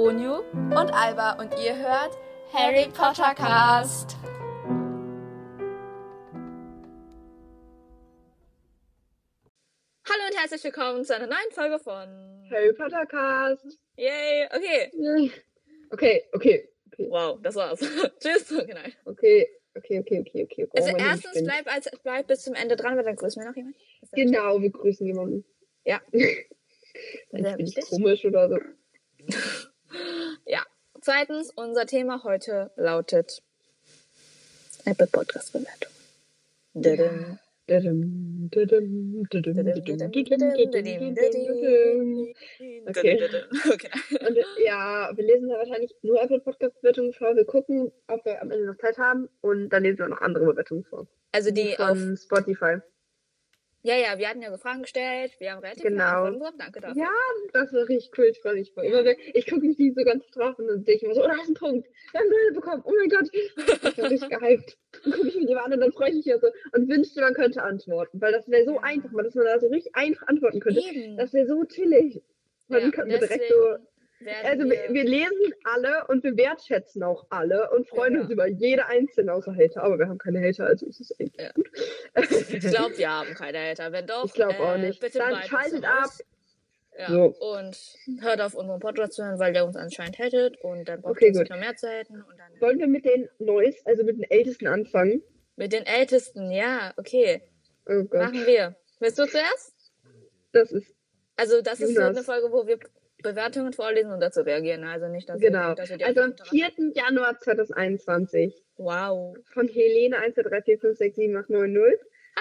Onyu und Alba und ihr hört Harry Potter Cast. Hallo und herzlich willkommen zu einer neuen Folge von Harry Potter Cast. Yay, okay. Okay, okay. okay. Wow, das war's. Tschüss. Okay, nein. Okay, okay, okay, okay, okay. Oh, Also erstens Lieblings- bleib, als, bleib bis zum Ende dran, weil dann grüßen wir noch jemanden. Genau, wir grüßen jemanden. Ja. Dann bin ich komisch oder so. Ja. Zweitens, unser Thema heute lautet Apple Podcast Bewertung. Dadum. Okay. Okay. Und äh, ja, wir lesen da wahrscheinlich nur Apple Podcast Bewertungen vor. Wir gucken, ob wir am Ende noch Zeit haben und dann lesen wir noch andere Bewertungen vor. Also die auf. von Spotify. Ja, ja, wir hatten ja so Fragen gestellt. Wir haben relativ viele Genau. Antworten bekommen. Danke dafür. Ja, das war richtig cool. Ich freue mich voll. Immer wenn, ich gucke mich die so ganz drauf und dann sehe ich immer so, oh, da ist ein Punkt. Wir haben Null bekommen. Oh mein Gott. Ich bin richtig gehypt. Dann gucke ich mir die an und dann freue ich mich ja so und wünschte, man könnte antworten. Weil das wäre so Ja. einfach, dass man da so richtig einfach antworten könnte. Eben. Das wäre so chillig. Dann Ja, könnten wir direkt so. Also wir, wir lesen alle und wir wertschätzen auch alle und freuen Ja. uns über jede einzelne außer Hater. Aber wir haben keine Hater, also ist es eigentlich Ja. gut. Ich glaube, wir haben keine Hater. Wenn doch, Ich glaub auch äh, nicht. bitte Dann schaltet ab. Ja, So. und hört auf unseren Podcast zu hören, weil der uns anscheinend hättet und dann braucht Okay, uns gut. noch mehr Zeiten und dann Wollen wir mit den Neues, also mit den Ältesten anfangen? mit den Ältesten, ja, okay, Oh machen wir. Willst du zuerst? Das ist Also das ist so Jonas. eine Folge, wo wir Bewertungen vorlesen und dazu reagieren. Also nicht, dass Genau. wir, dass die Also am einfach 4. Januar 2021 Wow. von Helene 1, 2, 3, 4, 5, 6, 7, 8, 9, 0.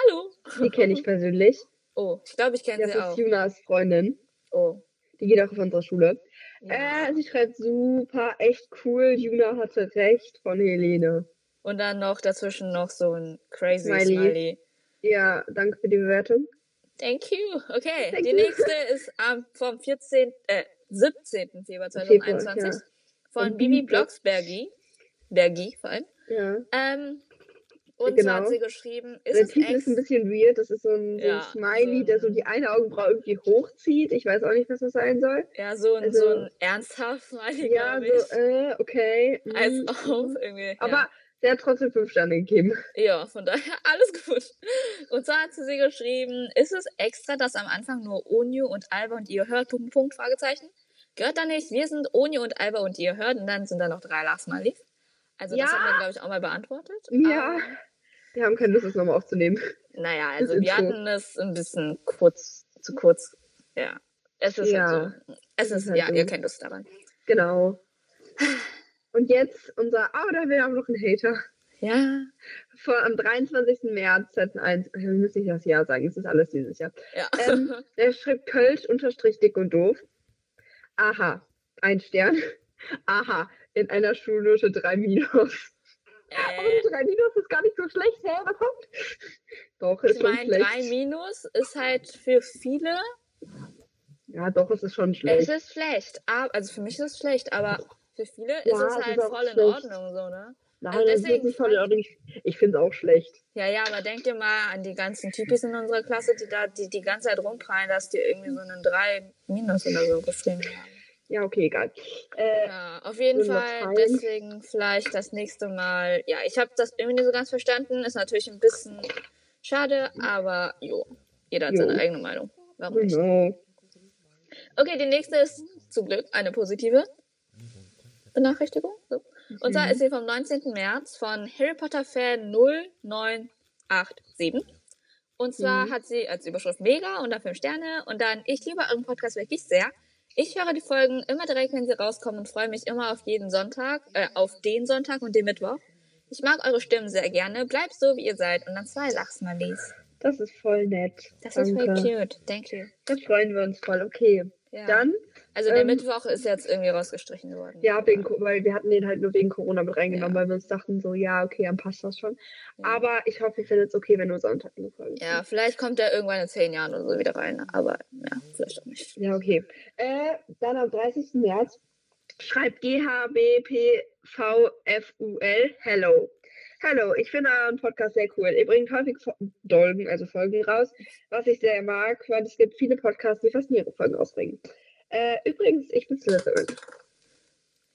Hallo. Die kenne ich persönlich. Oh, ich glaube, ich kenne Das sie ist auch. Junas Freundin. Oh. Die geht auch auf unsere Schule. Ja. Äh, sie schreibt super, echt cool. Juna hatte recht von Helene. Und dann noch dazwischen noch so ein crazy Smiley. Smiley. Ja, danke für die Bewertung. Thank you. Okay, Thank die you. nächste ist am vom 14. Äh, 17. Februar Februar, 2021 ja. von Bibi Blocksbergi. Bergi vor allem. Ja. Ähm, und so Genau. hat sie geschrieben, ist Der es Titel ist ein bisschen weird. Das ist so ein, so Ja, ein Smiley, so der so die eine Augenbraue irgendwie hochzieht. Ich weiß auch nicht, was das sein soll. ja so ein, also- so ein ernsthaft Smiley, Ja, glaube ich. so, äh, okay. Als mm, auf irgendwie. Aber ja. Der hat trotzdem fünf Sterne gegeben. Ja, von daher alles gut. Und zwar hat sie geschrieben, ist es extra, dass am Anfang nur Onyu und Alba und ihr hört, Punkt, Punkt, Fragezeichen? Gehört da nicht, wir sind Onyu und Alba und ihr hört und dann sind da noch drei Lachsmilies. Also das Ja. haben wir, glaube ich, auch mal beantwortet. Ja. Aber, Wir haben keine Lust, das nochmal aufzunehmen. naja, also Das wir Intro. hatten es ein bisschen kurz, zu kurz. Ja. Es ist Ja. halt so. Es Es ist, ist halt ja, so. ihr kennt es daran. Genau. Und jetzt unser, oh, da haben wir auch noch einen Hater. Ja. Vor, am 23. März 2001, wir müssen nicht das Jahr sagen, es ist alles dieses Jahr. Ja. Ähm, der schreibt Kölsch unterstrich dick und doof. Aha, ein Stern. Aha, in einer Schulnote 3 minus. Aber äh, die 3 minus ist gar nicht so schlecht, hä? Was kommt? Doch, ist ich schon meine, schlecht. drei Minus ist halt für viele Ja, doch, es ist schon Es schlecht. ist schlecht, aber, also für mich ist es schlecht, aber für viele Ja, ist es halt ist voll in schlecht. Ordnung, so, ne? Nein, also das ist deswegen nicht voll in Ordnung. Ich, ich finde es auch schlecht. Ja, ja, aber denk dir mal an die ganzen Typis in unserer Klasse, die da die, die ganze Zeit rumprallen, dass die irgendwie so einen 3 Minus oder so geschrieben haben. Ja, okay, egal. Äh, Ja, auf jeden Fall, deswegen vielleicht das nächste Mal. Ja, ich habe das irgendwie nicht so ganz verstanden, ist natürlich ein bisschen schade, aber jo, jeder hat Jo. seine eigene Meinung. Warum nicht? genau. Okay, die nächste ist zum Glück eine positive Benachrichtigung. So. Und zwar ist sie vom 19. März von Harry Potter Fan 0987. Und zwar Mhm. hat sie als Überschrift Mega und dann 5 Sterne und dann Ich liebe euren Podcast wirklich sehr. Ich höre die Folgen immer direkt, wenn sie rauskommen und freue mich immer auf jeden Sonntag, äh, auf den Sonntag und den Mittwoch. Ich mag eure Stimmen sehr gerne. Bleibt so, wie ihr seid. Und dann zwei Lachsmalies. Das ist voll nett. Das Danke. ist voll cute. Thank you. Da freuen wir uns voll. Okay. Ja. Dann, also der ähm, Mittwoch ist jetzt irgendwie rausgestrichen worden. ja, wegen, weil wir hatten den halt nur wegen Corona mit reingenommen, Ja. weil wir uns dachten so, ja, okay, dann passt das schon. Ja. Aber ich hoffe, ihr findet es okay, wenn nur Sonntag eine Folge Ja, vielleicht kommt er irgendwann in zehn Jahren oder so wieder rein. Aber ja, vielleicht auch nicht. Ja, okay. Äh, dann am 30. März schreibt GHBPVFUL Hello. Hallo, ich finde euren Podcast sehr cool. Ihr bringt häufig Dolgen, also Folgen raus, was ich sehr mag, weil es gibt viele Podcasts, die fast nie ihre Folgen ausbringen. Äh, übrigens, ich bin Slytherin.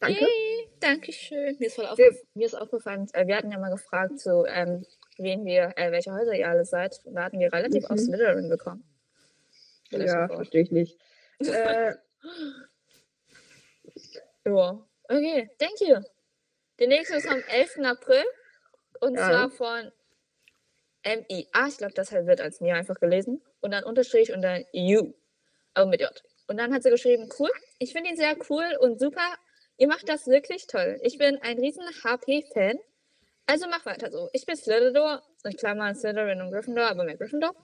Danke. Yay, danke schön. Mir ist, voll aufgef mir ist aufgefallen, äh, wir hatten ja mal gefragt, zu ähm, wen wir, äh, welche Häuser ihr alle seid. Da hatten wir relativ Mhm. auf Slytherin bekommen. Vielleicht Ja, verstehe ich nicht. äh, Ja. Okay, thank you. Der nächste ist am 11. April. Und Ja. zwar von MIA. Ich glaube, das wird als mir einfach gelesen. Und dann Unterstrich und dann U. Aber mit J. Und dann hat sie geschrieben, cool. Ich finde ihn sehr cool und super. Ihr macht das wirklich toll. Ich bin ein riesen HP-Fan. Also mach weiter so. Ich bin Slytherin. In Klammern Slytherin und Gryffindor, aber mehr Gryffindor.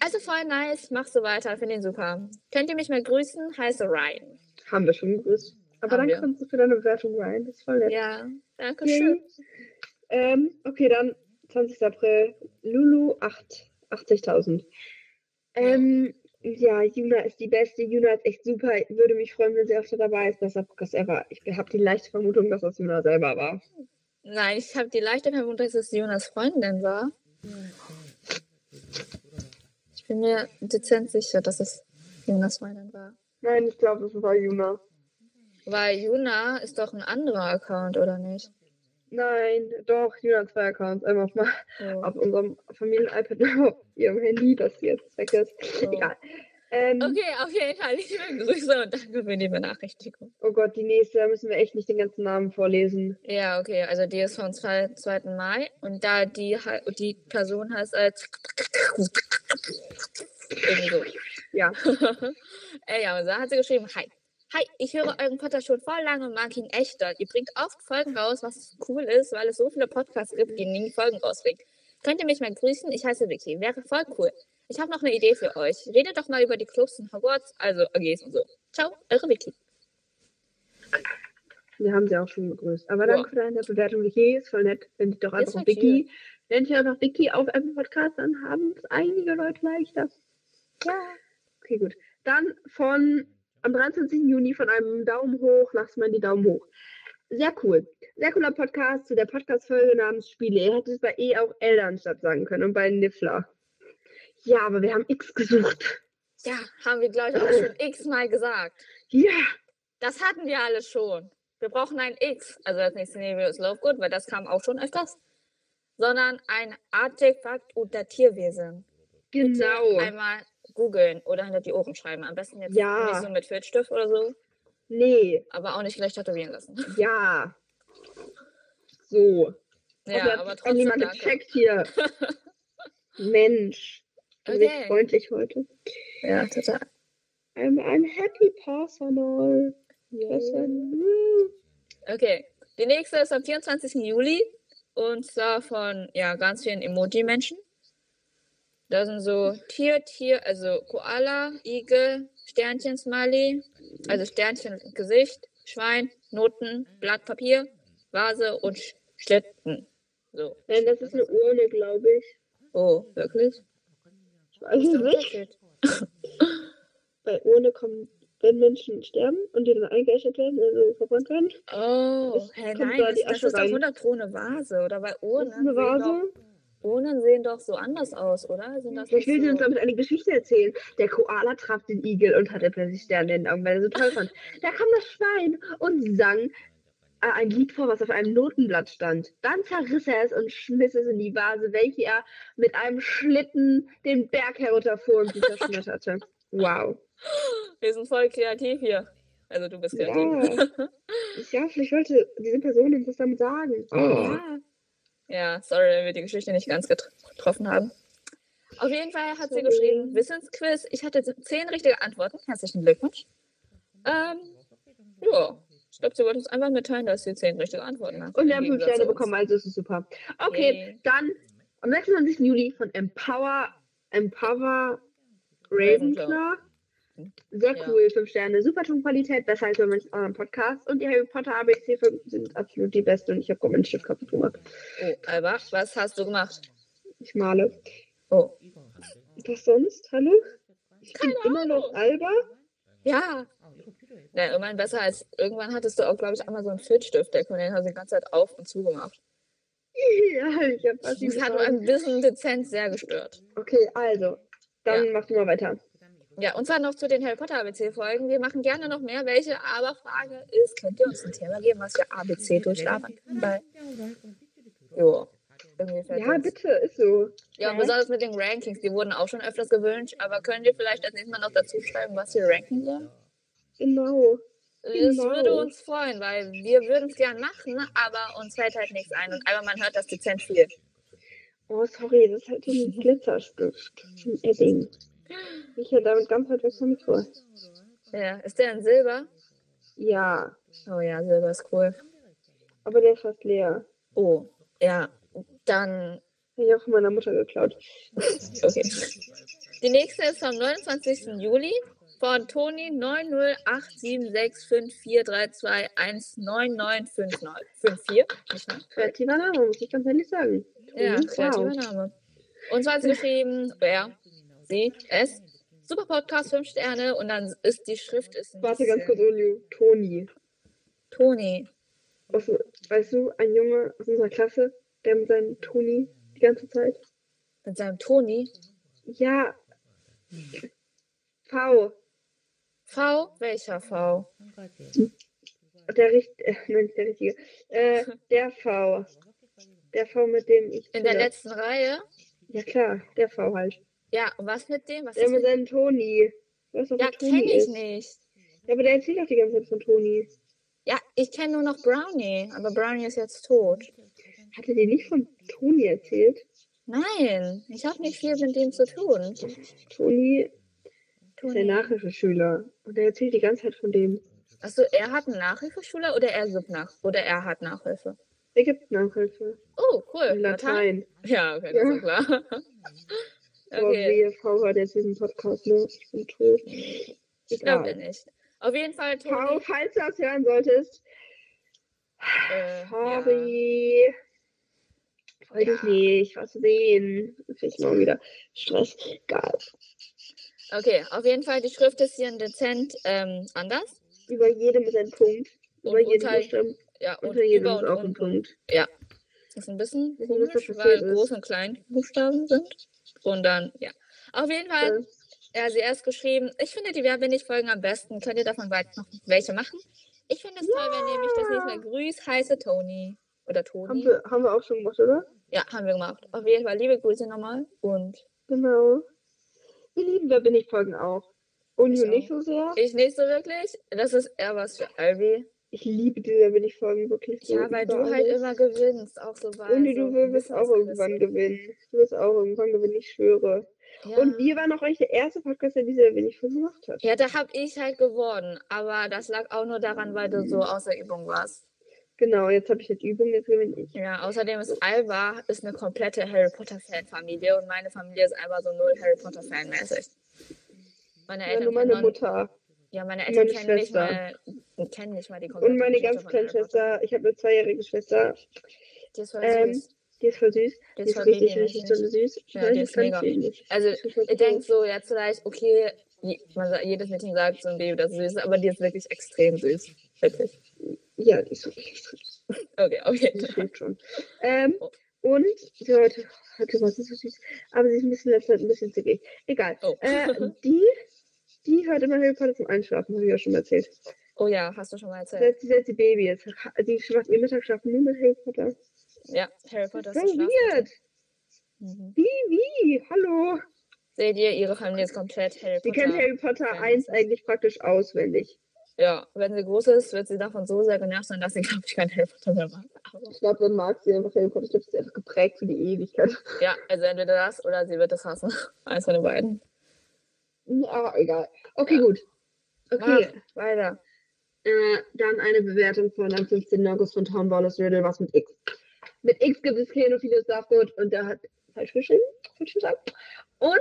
Also voll nice. Mach so weiter. Finde ihn super. Könnt ihr mich mal grüßen? Heiße Ryan. haben wir schon gegrüßt. Aber Haben dann wir. für deine Bewertung rein. Das ist voll nett. Ja, danke schön. Ähm, okay, dann 20. April. Lulu 8, 80.000. Ähm, ja, Juna ist die beste. Juna ist echt super. Würde mich freuen, wenn sie öfter dabei ist. Bester Podcast ever. Ich habe die leichte Vermutung, dass das Juna selber war. Nein, ich habe die leichte Vermutung, dass es Jonas Freundin war. Ich bin mir dezent sicher, dass es Jonas Freundin war. Nein, ich glaube, das war Juna. Weil Juna ist doch ein anderer Account, oder nicht? Nein, doch, hat zwei Accounts. Einmal auf, ma- So. auf unserem Familien-iPad und auf ihrem Handy, das jetzt weg ist. So. Egal. Ähm, Okay, auf jeden Fall liebe Grüße und danke für die Benachrichtigung. Oh Gott, die nächste, da müssen wir echt nicht den ganzen Namen vorlesen. Ja, okay, also die ist vom 2. 2. Mai und da die die Person heißt als irgendwie so. Ja. Ey, ja, und da hat sie geschrieben, hi. Hi, ich höre euren Podcast schon voll lange und mag ihn echt doll. Ihr bringt oft Folgen raus, was cool ist, weil es so viele Podcasts gibt, die nie Folgen rausbringen. Könnt ihr mich mal grüßen? Ich heiße Vicky. Wäre voll cool. Ich habe noch eine Idee für euch. Redet doch mal über die Clubs in Hogwarts, also AGs und so. Ciao, eure Vicky. Wir haben sie auch schon begrüßt. Aber danke für deine Bewertung, Vicky. Ist voll nett. Nennt dich doch einfach voll Vicky. Nennt dich einfach Vicky auf Apple Podcast, dann haben es einige Leute leichter. Ja. Okay, gut. Dann von am 23. Juni von einem Daumen hoch, lass mal die Daumen hoch. Sehr cool. Sehr cooler Podcast zu der Podcast-Folge namens Spiele. Ihr hättet es bei E auch Elternstadt sagen können und bei Niffler. Ja, aber wir haben X gesucht. Ja, haben wir, glaube ich, auch schon x-mal gesagt. Ja. Das hatten wir alle schon. Wir brauchen ein X. Also das nächste Nebel ist Lovegood, weil das kam auch schon öfters. Sondern ein Artefakt unter Tierwesen. Bitte Genau. Einmal googeln oder hinter die Ohren schreiben. Am besten jetzt Ja. nicht so mit Filzstift oder so, Nee. aber auch nicht gleich tätowieren lassen. Ja. So. Ja, aber sich trotzdem niemand gecheckt hier. Mensch. Du bist Okay. freundlich heute. Ja, total. I'm, I'm happy personal. Hm. Okay, die nächste ist am 24. Juli und zwar von ja, ganz vielen Emoji-Menschen. Da sind so Tier, Tier, also Koala, Igel, Sternchen, Smiley, also Sternchen, Gesicht, Schwein, Noten, Blatt Papier, Vase und Sch Schlitten. So. Nein, das ist eine Urne, glaube ich. Oh, wirklich? Ich weiß nicht. Bei Urne kommen, wenn Menschen sterben und die dann eingeäschert werden, also verbrannt werden. Oh, hä, nein, da das, das ist doch rein. 100 Pro eine Vase, oder? Weil Das Urnen, ist eine Vase. Urnen sehen doch so anders aus, oder? Sind das Vielleicht nicht will sie uns so... damit eine Geschichte erzählen. Der Koala traf den Igel und hatte plötzlich Sterne in den Augen, weil er so toll fand. Da kam das Schwein und sang äh, ein Lied vor, was auf einem Notenblatt stand. Dann zerriss er es und schmiss es in die Vase, welche er mit einem Schlitten den Berg herunterfuhr und sie zerschmetterte. Wow. Wir sind voll kreativ hier. Also du bist kreativ. Ja. ja, vielleicht wollte diese Person uns das damit sagen. Oh. Ja. Ja, sorry, wenn wir die Geschichte nicht ganz getr- getroffen haben. Auf jeden Fall hat sie geschrieben, Wissensquiz. Ich hatte zehn richtige Antworten. Herzlichen Glückwunsch. Ähm, ja, ich glaube, sie wollte uns einfach mitteilen, dass sie zehn richtige Antworten hat. Und wir haben fünf Sterne bekommen, also ist es super. Okay, Yay. dann am 26. Juli von Empower, Empower Ravenclaw. Sehr Ja. cool, fünf Sterne. Super Tonqualität, besser als bei manchen anderen Podcasts. Und die Harry Potter ABC-Folgen sind absolut die beste und ich habe meinen Stift kaputt gemacht. Oh, Alba, was hast du gemacht? Ich male. Oh, Was sonst? Hallo? Ich bin immer noch Ahnung. Alba. ja. Ja, immerhin besser als irgendwann hattest du auch, glaube ich, einmal so einen Filzstiftdeckel und den hast du die ganze Zeit auf und zugemacht. ja, ich habe was Das hat ein bisschen dezent sehr gestört. Okay, also, dann Ja. mach du mal weiter. Ja, und zwar noch zu den Harry Potter ABC-Folgen. Wir machen gerne noch mehr welche, aber Frage ist, könnt ihr uns ein Thema geben, was wir ABC durchlabern können? Weil, jo, Ja, bitte, ist so. Ja, und besonders mit den Rankings, die wurden auch schon öfters gewünscht, aber könnt ihr vielleicht das nächste Mal noch dazu schreiben, was wir ranken sollen? Genau. Das Genau. würde uns freuen, weil wir würden es gern machen, aber uns fällt halt nichts ein. Und einmal man hört das dezent viel. Oh, sorry, das ist halt so ein Glitzerstift. Ein Edding. Ich hätte damit ganz weit weg vom Mikro. Ja, ist der in Silber? Ja, Oh ja, Silber ist cool. aber der ist fast leer. Oh, ja, dann, Habe ich auch von meiner Mutter geklaut. okay. Die nächste ist vom 29. Juli von Toni 908765432199954. Nicht ne? Kreativer Name, muss ich ganz ehrlich sagen. Ja, Toni, kreativer Name. Und zwar hat sie geschrieben, er, sie, es, super Podcast, 5 Sterne und dann ist die Schrift ist Warte ganz kurz, Olio. Toni. Toni. Aus, weißt du, ein Junge aus unserer Klasse, der mit seinem Toni die ganze Zeit. Mit seinem Toni. Ja. V. V? Welcher V? Der richt äh, nein, nicht der richtige. Äh, der V. Der V, mit dem ich. In der letzten Reihe? Ja klar, der V halt. Ja, und was mit dem? Was Der ist mit seinem Toni. Du, Ja, Toni kenne ich ist? nicht. Ja, aber der erzählt auch die ganze Zeit von Toni. Ja, ich kenne nur noch Brownie, aber Brownie ist jetzt tot. Hat er dir nicht von Toni erzählt? Nein, ich habe nicht viel mit dem zu tun. Toni ist der Toni. Nachhilfeschüler. Und der erzählt die ganze Zeit von dem. Achso, er hat eine Nachhilfeschule oder er sucht nach? Oder er hat Nachhilfe? Er gibt Nachhilfe. Oh, cool. In Latein. Ja, okay, das Ja. ist klar. Aber okay, V hört jetzt diesen Podcast, ne? Ich bin tot. ich glaube nicht. Auf jeden Fall, Toni. falls du das hören solltest. Äh, ja. Sorry. Wollte ich Ja. nicht. Was sehen. Ich mal wieder Stress. Egal. Okay, auf jeden Fall, die Schrift ist hier ein dezent ähm, anders. Über jedem ist ein Punkt. Und Über jedem unter- Buchstaben. Ja, und Unter jedem über ist und auch ein unten. Punkt. Das ist ein bisschen komisch, weil. Groß- und Kleinbuchstaben sind. Und dann, ja. Auf jeden Fall, Ja. ja, sie erst geschrieben, ich finde die Wer bin ich Folgen am besten. Könnt ihr davon weit noch welche machen? Ich finde es toll, wenn nämlich das nächste Mal grüßt, heiße Toni. Oder Haben Toni. wir, haben wir auch schon gemacht, oder? Ja, haben wir gemacht. Auf jeden Fall, liebe Grüße nochmal. Und Genau. Ihr Lieben, wer bin ich Folgen auch. Und Ich you nicht so sehr. ich nicht so wirklich. Das ist eher was für Albi. Ich liebe diese Wer bin ich Folgen wirklich so. Ja, weil du halt alles. immer gewinnst. Auch so bei Und du wirst auch irgendwann gewinnen. Du wirst auch irgendwann gewinnen, ich schwöre. Ja. Und wir waren auch eigentlich der erste Podcast, der diese Folgen gemacht hat. Ja, da hab ich halt gewonnen. Aber das lag auch nur daran, weil du so außer Übung warst. Genau, jetzt habe ich jetzt Übung, jetzt gewinne ich. Ja, außerdem ist Alba ist eine komplette Harry Potter Fan-Familie und meine Familie ist einfach so null Harry Potter Fan mäßig. Meine Ja, Eltern nur kennen meine Mutter. Ja, meine Eltern meine kennen nicht mal kennen nicht mal die Und komplette meine Geschichte ganz kleine. Schwester. Ich habe eine zweijährige Schwester. Die ist voll Ähm, süß. Die ist voll süß. Die Die ist ist richtig, richtig so süß. Ja, Weil die ist mega. nicht. Also ich denke so jetzt vielleicht, okay, man jedes Mädchen sagt so ein Baby, das süß ist, aber die ist wirklich extrem süß. Wirklich. Ja, die ist wirklich süß. Okay, jeden Das stimmt schon. Ähm, Oh. und sie heute, heute war sie so süß. Aber sie ist ein bisschen ein bisschen zickig. Egal. Oh. Äh, die, die hört immer Harry Potter zum Einschlafen, habe ich ja schon mal erzählt. Oh ja, hast du schon mal erzählt. Sie, seit sie Baby ist. Die macht ihr Mittagsschlafen nur mit Harry Potter. Ja, Harry Potter So ist die weird. Mhm. Wie, wie? Hallo. Seht ihr, ihre Familie ist komplett Harry Sie Potter. kennt Harry Potter Fan 1 ist. eigentlich praktisch auswendig. Ja, wenn sie groß ist, wird sie davon so sehr genervt sein, dass sie, glaube ich, kein Harry Potter mehr mag. Aber, Ich glaube, dann mag sie einfach Harry Potter. Ich glaube, sie ist einfach geprägt für die Ewigkeit. ja, also entweder das oder sie wird es hassen. Eins von den beiden. Aber egal. Okay, Ja. gut. Okay. Mach weiter. Äh, dann eine Bewertung von am 15. August von Tom Wallace Riddle, was mit X. Mit X gibt es Keanu Starfoot und der hat falsch geschrieben, falsch gesagt. Und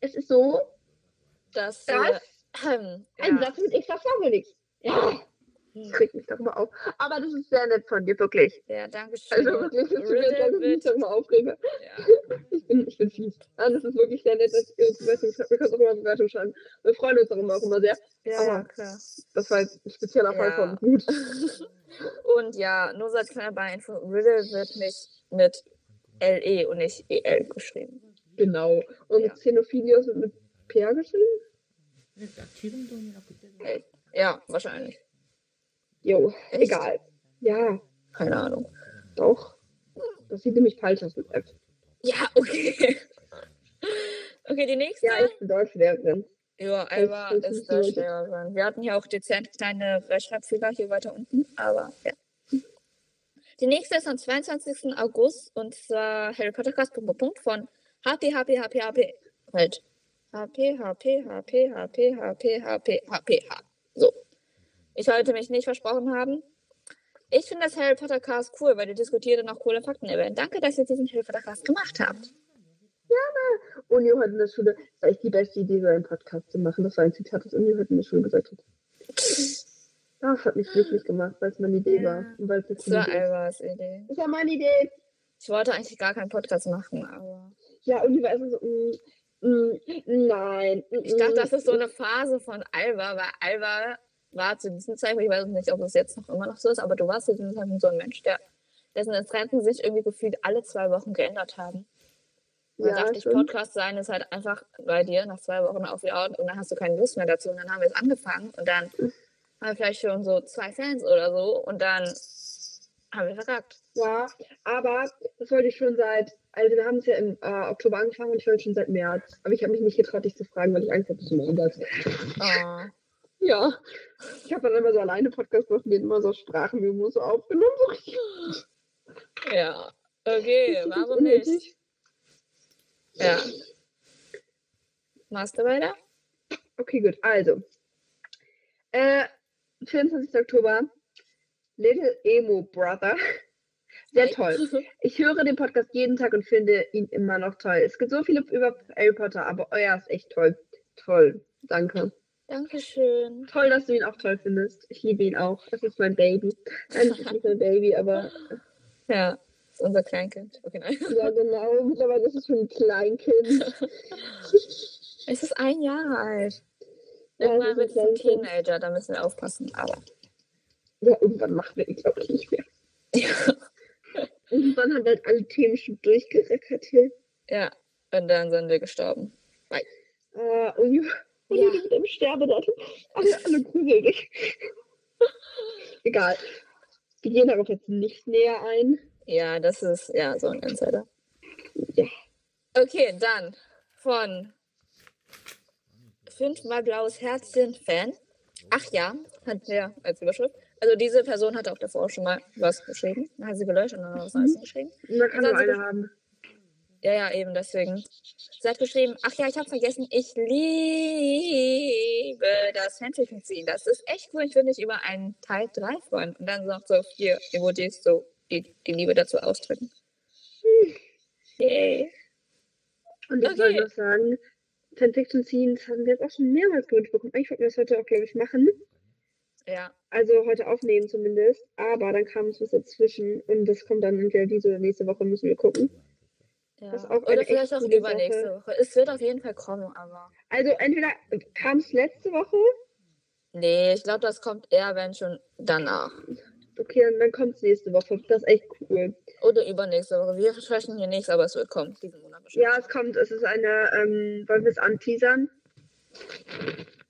es ist so, Das, Das? äh, ein ja. Satz mit X sagt nichts. Ja, Mhm. ich reg mich darüber auf. Aber das ist sehr nett von dir, wirklich. Ja, danke schön. Also wirklich, dass du Riddle mir darüber aufrege. Ja. Ich bin, ich bin fies. Ah, das ist wirklich sehr nett, dass ihr uns Bewertung schreibt. Wir können auch immer Bewertung schreiben. Wir freuen uns darüber auch immer sehr. Ja, Aber klar. Das war jetzt ein spezieller Fall ja. von Blut. Und ja, nur seit kleiner Beinfo, Riddle wird nicht mit LE und nicht EL geschrieben. Genau. Und ja. Xenophilios wird mit PR geschrieben? Äh, ja, wahrscheinlich. Jo, Echt? egal. Ja, Keine Ahnung. doch. Das sieht nämlich falsch aus mit F. Ja, okay. Okay, die nächste. Ja, ich bin Deutschlehrerin. Ja, Alba ist Deutschlehrerin. Wir hatten hier auch dezent kleine Rechtschreibfehler hier weiter unten, aber ja. Die nächste ist am 22. August und zwar Harry Potter Cast von HP, HP, HP, HP. Halt. HP, HP, HP, HP, HP, HP, HP, H. So. Ich sollte mich nicht versprochen haben. Ich finde das Harry Potter Cast cool, weil ihr diskutiert und auch coole Fakten erwähnt. Danke, dass ihr diesen Harry Potter Cast gemacht habt. Uni heute in der Schule. Das war echt die beste Idee, so einen Podcast zu machen. Das war ein Zitat, das Uni heute in der Schule gesagt hat. Das hat mich glücklich gemacht, weil es meine Idee Ja. war. Und weil es war ist. Albers Idee. Das war meine Idee. Ich wollte eigentlich gar keinen Podcast machen, aber. Ja, Uni war erstmal so, mm, mm, nein. mm, Ich dachte, mm, das ist so eine Phase von Alba, weil Alba war zu diesem Zeitpunkt, ich weiß nicht, ob es jetzt noch immer noch so ist, aber du warst zu diesem Zeitpunkt so ein Mensch, der, dessen Interessen sich irgendwie gefühlt alle zwei Wochen geändert haben. Dann Ja, dachte ich. Podcast sein ist halt einfach bei dir nach zwei Wochen auf wieder out und dann hast du keine Lust mehr dazu. Und dann haben wir es angefangen und dann haben wir vielleicht schon so zwei Fans oder so und dann haben wir verkackt. Ja, aber das wollte ich schon seit, also wir haben es ja im äh, Oktober angefangen und ich wollte schon seit März. Aber ich habe mich nicht getraut, dich zu fragen, weil ich Angst hatte, dass du mal anders. Oh. Ja. Ich habe dann immer so alleine Podcast gemacht und immer so Sprachmemos so aufgenommen. So richtig. Ja, okay, warum nicht? Ja. Machst du weiter? Okay, gut. Also. Äh, 24. Oktober. Little Emo Brother. Sehr toll. Ich höre den Podcast jeden Tag und finde ihn immer noch toll. Es gibt so viele über Harry Potter, aber euer ist echt toll. Toll. Danke. Dankeschön. Toll, dass du ihn auch toll findest. Ich liebe ihn auch. Das ist mein Baby. Nein, das ist nicht mein Baby, aber Ja, ist unser Kleinkind. Okay, nein. ja, genau. Mittlerweile ist es schon ein Kleinkind. Es ist ein Jahr alt. Ja, Irgendwann es wird es ein. Teenager, da müssen wir aufpassen. Aber Ja, irgendwann machen wir ihn, glaube ich, nicht mehr. Irgendwann haben wir halt alle Themen schon durchgereckert hier. ja, und dann sind wir gestorben. Äh, und ja, und Ja. mit dem Sterbedatum. Alle, alle dich. Egal. Wir gehen darauf jetzt nicht näher ein. Ja, das ist ja so ein Insider. Ja. Okay, dann von fünfmal blaues Herzchen Fan. Ach ja, hat der als Überschrift. Also diese Person hatte auch davor schon mal was geschrieben. Dann hat sie gelöscht und dann was Neues geschrieben. Da kann nur eine haben. Ja, ja, eben deswegen. Sie hat geschrieben, ach ja, ich habe vergessen, ich liebe das Fanfiction. Das ist echt cool. Ich würde mich über einen Teil 3 freuen. Und dann noch so vier Emojis, so die, die Liebe dazu ausdrücken. Yay. Und ich Okay. wollte noch sagen, Fanfiction Scenes haben wir jetzt auch schon mehrmals gewünscht bekommen. Eigentlich wollten wir das heute auch, glaube ich, machen. Ja, Also heute aufnehmen zumindest. Aber dann kam es was dazwischen. Und das kommt dann entweder diese oder nächste Woche, müssen wir gucken. Ja. Oder vielleicht auch übernächste Sache. Woche. Es wird auf jeden Fall kommen, aber. Also entweder kam es letzte Woche. Nee, ich glaube, das kommt eher, wenn schon danach. Okay, und dann kommt es nächste Woche. Das ist echt cool. Oder übernächste Woche. Wir versprechen hier nichts, aber es wird kommen. Diesen Monat bestimmt. Ja, es kommt. Es ist eine, ähm, wollen wir es anteasern?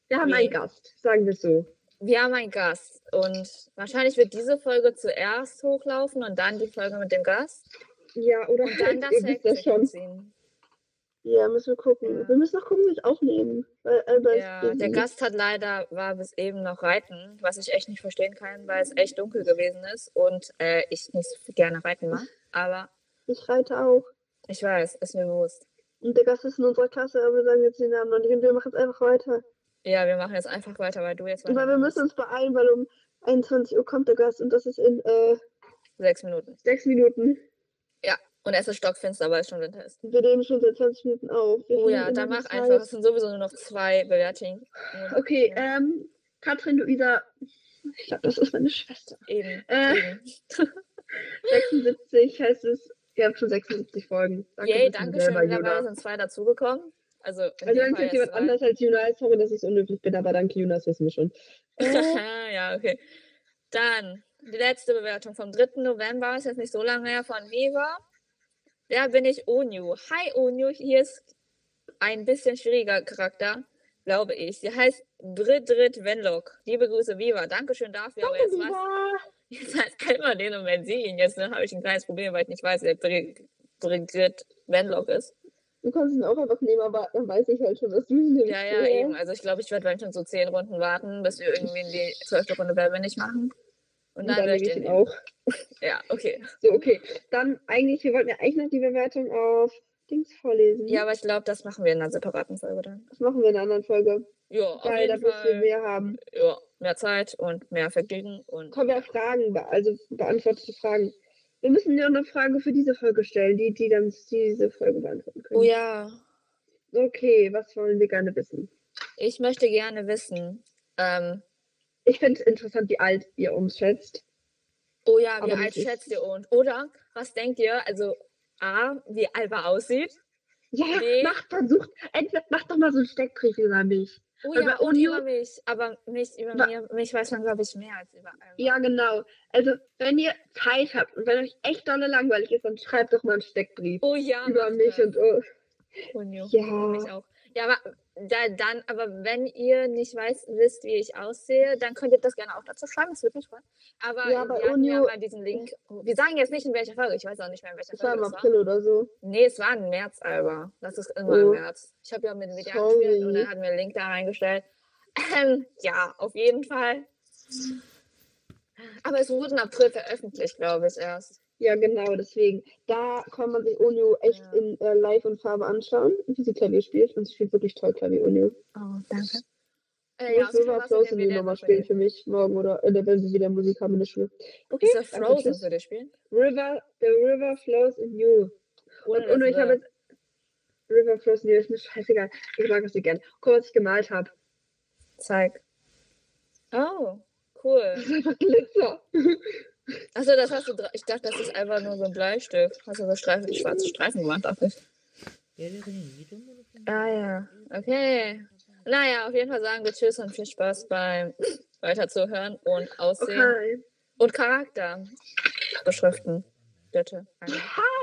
Wir haben Nee. einen Gast, sagen wir es so. Wir haben einen Gast und wahrscheinlich wird diese Folge zuerst hochlaufen und dann die Folge mit dem Gast Ja, oder und dann das ihr wisst das Hack schon. ziehen. Ja, müssen wir gucken. Ja. Wir müssen noch gucken, wie es aufnehmen. Weil, äh, Ja, der Gast hat leider, war bis eben noch reiten, was ich echt nicht verstehen kann, weil es echt dunkel gewesen ist und äh, ich nicht so gerne reiten mag. Aber Ich reite auch. ich weiß, ist mir bewusst. Und der Gast ist in unserer Klasse, aber wir sagen jetzt den Namen noch nicht. Und wir machen jetzt einfach weiter. Ja, wir machen jetzt einfach weiter, weil du jetzt Und weil weiter wir müssen uns beeilen, weil um 21 Uhr kommt der Gast und das ist in äh, Sechs Minuten. sechs Minuten. Und es ist stockfinster, weil es schon Winter ist. Wir nehmen schon seit 20 Minuten auf. Wir Oh ja, dann die mach einfach. Es sind sowieso nur noch zwei Bewertungen. Okay, ähm, Katrin Luisa, ich glaube, das ist meine Schwester. Eben. Äh, eben. 76 heißt es, ihr habt schon 76 Folgen. Yay, dass du danke schön. Mittlerweile sind zwei dazugekommen. Also, Also jetzt jemand zwei. anders als Juna. Sorry, dass ich unhöflich bin, aber danke Juna, das wissen wir schon. Äh, ja, okay. Dann die letzte Bewertung vom 3. November, ist jetzt nicht so lange her, von Viva. Da bin ich Onyu. Hi Onyu, hier ist ein bisschen schwieriger Charakter. glaube ich. Sie heißt Brit Drit Wenlock. Liebe Grüße, Viva. Dankeschön dafür. Aber jetzt, weiß, Viva. jetzt weiß keiner den und wenn sie ihn jetzt, dann habe ich ein kleines Problem, weil ich nicht weiß, wer Brit Drit Wenlock ist. Du kannst ihn auch einfach nehmen, aber dann weiß ich halt schon, dass du ihn nimmst. Ja, ja, eben. Also ich glaube, ich werde dann schon so zehn Runden warten, bis wir irgendwie in die zwölfte Runde Wer nicht machen. Und Und dann, dann werde nehme ich den auch. Ja, okay. So, okay. Dann eigentlich, wir wollten ja eigentlich noch die Bewertung auf Dings vorlesen. Ja, aber ich glaube, das machen wir in einer separaten Folge dann. Das machen wir in einer anderen Folge. Ja, auf Weil da müssen wir mehr haben. Ja, mehr Zeit und mehr Vergnügen und Kommen wir Fragen, be- also beantwortete Fragen. Wir müssen noch eine Frage für diese Folge stellen, die, die dann diese Folge beantworten können. Oh ja, Okay, was wollen wir gerne wissen? ich möchte gerne wissen. Ähm, Ich finde es interessant, wie alt ihr uns schätzt. oh ja, wie alt schätzt ihr uns? Oder was denkt ihr? Also A, wie Alba aussieht. Ja, Nee. macht, versucht, entweder macht doch mal so einen Steckbrief über mich. Oh ja, Unio- über mich. Aber mich, über mir, mich weiß man, glaube ich, mehr als über Alba. Ja, genau. Also, wenn ihr Zeit habt und wenn euch echt dolle langweilig ist, dann schreibt doch mal einen Steckbrief Oh ja, über mich das. und oh. Unio. Ja. Mich auch. Ja, aber da, dann, aber wenn ihr nicht weiß, wisst, wie ich aussehe, dann könnt ihr das gerne auch dazu schreiben. Das würde mich freuen. Aber Ja, bei wir Unio- mal diesen Link. Wir sagen jetzt nicht in welcher Folge. Ich weiß auch nicht mehr in welcher Das war Folge im war. April oder so. Nee, es war im März, Alba. Das ist immer im Oh. März. Ich habe ja mit dem Video gespielt und dann hatten wir einen Link da reingestellt. Ähm, ja, auf jeden Fall. Aber es wurde im April veröffentlicht, glaube ich, erst. Ja, genau, deswegen. Da kann man sich Onyo echt Ja. in äh, Live und Farbe anschauen, wie sie Klavier spielt. Und sie spielt wirklich toll Klavier, Onyo. Oh, danke. Äh, Ich ja, jeden Fall River war's in Flows dem in die von spielen für mich morgen oder äh, wenn sie wieder Musik haben in der Schule. Okay, Ist danke, Frozen für dich spielen? River, the river flows in you. Und, und das ich habe jetzt River flows in you, ist mir scheißegal. Ich mag das so gern. Guck, was ich gemalt habe. Zeig. Oh, cool. Das ist einfach Glitzer. Achso, das hast du. Ich dachte, das ist einfach nur so ein Bleistift. Hast du so Streifen, schwarze Streifen gemacht, dachte ich. Ah ja, okay. Naja, auf jeden Fall sagen wir Tschüss und viel Spaß beim Weiterzuhören und Aussehen okay. und Charakter beschriften. Bitte. Anna.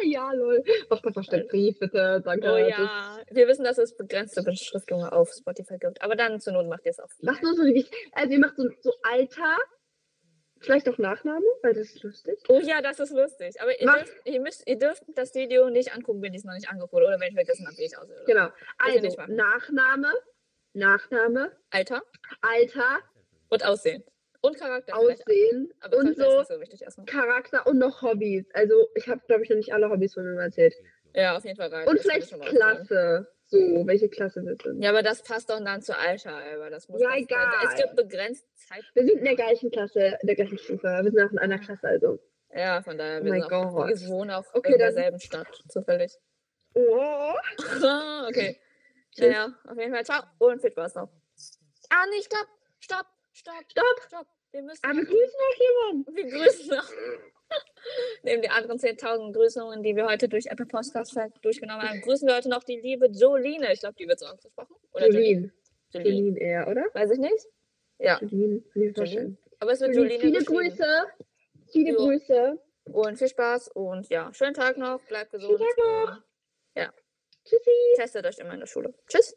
Ja, lol. Was kommt auf den Brief, bitte? Danke. Oh ja, wir wissen, dass es begrenzte Beschriftungen auf Spotify gibt. Aber dann zur Not macht ihr es auch. Macht nur so, also ihr macht so, so Alter, Vielleicht auch Nachname, weil das ist lustig. Oh ja, das ist lustig. Aber ihr dürft, ihr, müsst, ihr dürft das Video nicht angucken, wenn ihr es noch nicht angeguckt oder wenn ich vergessen habe, wie ich aussehe. Genau. Also. Nachname, Nachname, Alter Alter, und Aussehen. Und Charakter. Aussehen Aber und so nicht so wichtig erstmal. Charakter und noch Hobbys. Also, ich habe, glaube ich, noch nicht alle Hobbys von mir erzählt. Ja, auf jeden Fall rein. Und Das ich vielleicht. Klasse. So, welche Klasse wir sind. Ja, aber das passt doch dann zu Alter, aber das muss Ja, das, egal. Es gibt begrenzt Zeit. Wir sind in der gleichen Klasse, in der gleichen Stufe. Wir sind auch in einer Klasse, also. Ja, von daher, Oh wir, mein sind auch, wir wohnen auch Okay, in derselben Stadt, zufällig. Oh. okay. Naja, auf jeden Fall, ciao und viel Spaß noch. Ah, nee, stopp, stopp, stopp, Stopp. stopp. Wir müssen Aber wir grüßen noch jemanden. Wir grüßen noch. Neben den anderen 10.000 Grüßungen, die wir heute durch Apple Podcast durchgenommen haben, grüßen wir heute noch die liebe Joline. Ich glaube, die wird so ausgesprochen. Oder Jolene. Jolene. Jolene. Jolene eher, oder? Weiß ich nicht. Ja, Jolene. Jolene. aber es wird Jolene, Viele. Grüße. Viele Jo. Grüße. Und viel Spaß und ja, schönen Tag noch. Bleibt gesund. Tag noch. Ja, Tschüssi. testet euch immer in der Schule. Tschüss.